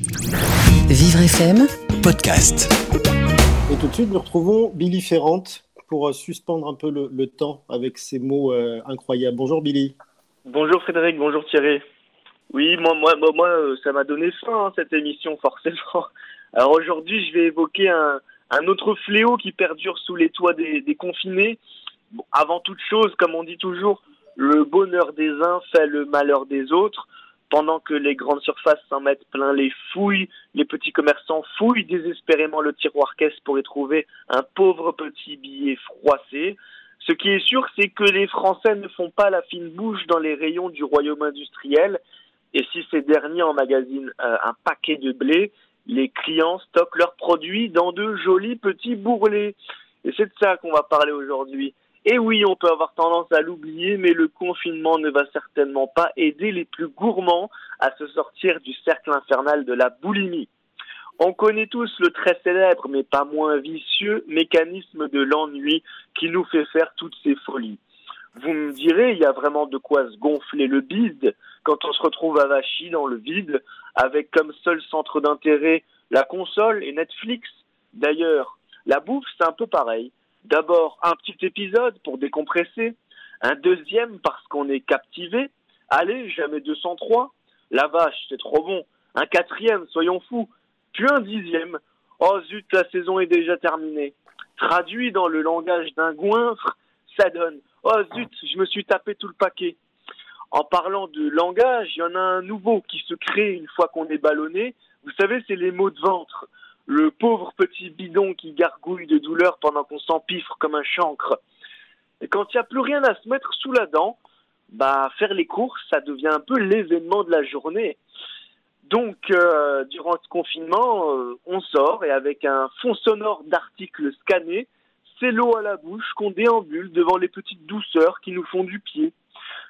Vivre FM, podcast. Et tout de suite, nous retrouvons Billy Ferrante pour euh, suspendre un peu le, le temps avec ces mots euh, incroyables. Bonjour Billy. Bonjour Frédéric, bonjour Thierry. Oui, moi, moi, moi, moi, euh, ça m'a donné faim hein, cette émission, forcément. Alors aujourd'hui, je vais évoquer un, un autre fléau qui perdure sous les toits des, des confinés. Bon, avant toute chose, comme on dit toujours, le bonheur des uns fait le malheur des autres. Pendant que les grandes surfaces s'en mettent plein les fouilles, les petits commerçants fouillent désespérément le tiroir caisse pour y trouver un pauvre petit billet froissé. Ce qui est sûr, c'est que les Français ne font pas la fine bouche dans les rayons du royaume industriel. Et si ces derniers emmagasinent euh, un paquet de blé, les clients stockent leurs produits dans de jolis petits bourrelets. Et c'est de ça qu'on va parler aujourd'hui. Et oui, on peut avoir tendance à l'oublier, mais le confinement ne va certainement pas aider les plus gourmands à se sortir du cercle infernal de la boulimie. On connaît tous le très célèbre, mais pas moins vicieux, mécanisme de l'ennui qui nous fait faire toutes ces folies. Vous me direz, il y a vraiment de quoi se gonfler le bide quand on se retrouve avachi dans le vide, avec comme seul centre d'intérêt la console et Netflix. D'ailleurs, la bouffe, c'est un peu pareil. D'abord, un petit épisode pour décompresser. Un deuxième parce qu'on est captivé. Allez, jamais 203. La vache, c'est trop bon. Un quatrième, soyons fous. Puis un dixième. Oh zut, la saison est déjà terminée. Traduit dans le langage d'un goinfre, ça donne. Oh zut, je me suis tapé tout le paquet. En parlant de langage, il y en a un nouveau qui se crée une fois qu'on est ballonné. Vous savez, c'est les mots de ventre le pauvre petit bidon qui gargouille de douleur pendant qu'on s'empiffre comme un chancre. Et quand il n'y a plus rien à se mettre sous la dent, bah faire les courses, ça devient un peu l'événement de la journée. Donc, euh, durant ce confinement, euh, on sort et avec un fond sonore d'articles scannés, c'est l'eau à la bouche qu'on déambule devant les petites douceurs qui nous font du pied.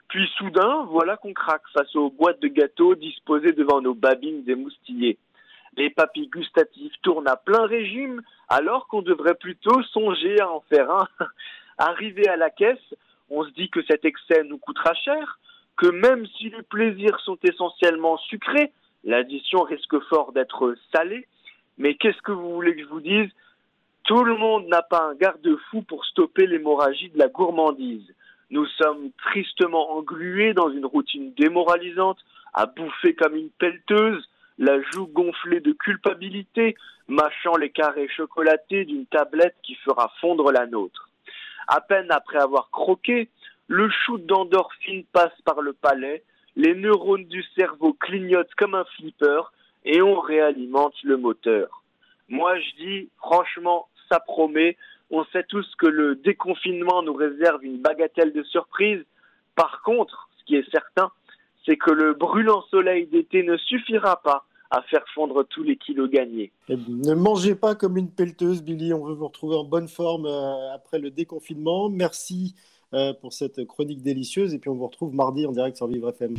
Puis soudain, voilà qu'on craque face aux boîtes de gâteaux disposées devant nos babines émoustillées les papilles gustatives tournent à plein régime, alors qu'on devrait plutôt songer à en faire un. Arrivé à la caisse, on se dit que cet excès nous coûtera cher, que même si les plaisirs sont essentiellement sucrés, l'addition risque fort d'être salée. Mais qu'est-ce que vous voulez que je vous dise? Tout le monde n'a pas un garde-fou pour stopper l'hémorragie de la gourmandise. Nous sommes tristement englués dans une routine démoralisante, à bouffer comme une pelleteuse, la joue gonflée de culpabilité, mâchant les carrés chocolatés d'une tablette qui fera fondre la nôtre. À peine après avoir croqué, le shoot d'endorphine passe par le palais, les neurones du cerveau clignotent comme un flipper et on réalimente le moteur. Moi je dis, franchement, ça promet. On sait tous que le déconfinement nous réserve une bagatelle de surprise. Par contre, ce qui est certain, c'est que le brûlant soleil d'été ne suffira pas à faire fondre tous les kilos gagnés. Ne mangez pas comme une pelleteuse, Billy. On veut vous retrouver en bonne forme euh, après le déconfinement. Merci euh, pour cette chronique délicieuse. Et puis on vous retrouve mardi en direct sur Vivre FM.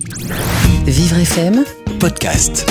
Vivre FM, podcast.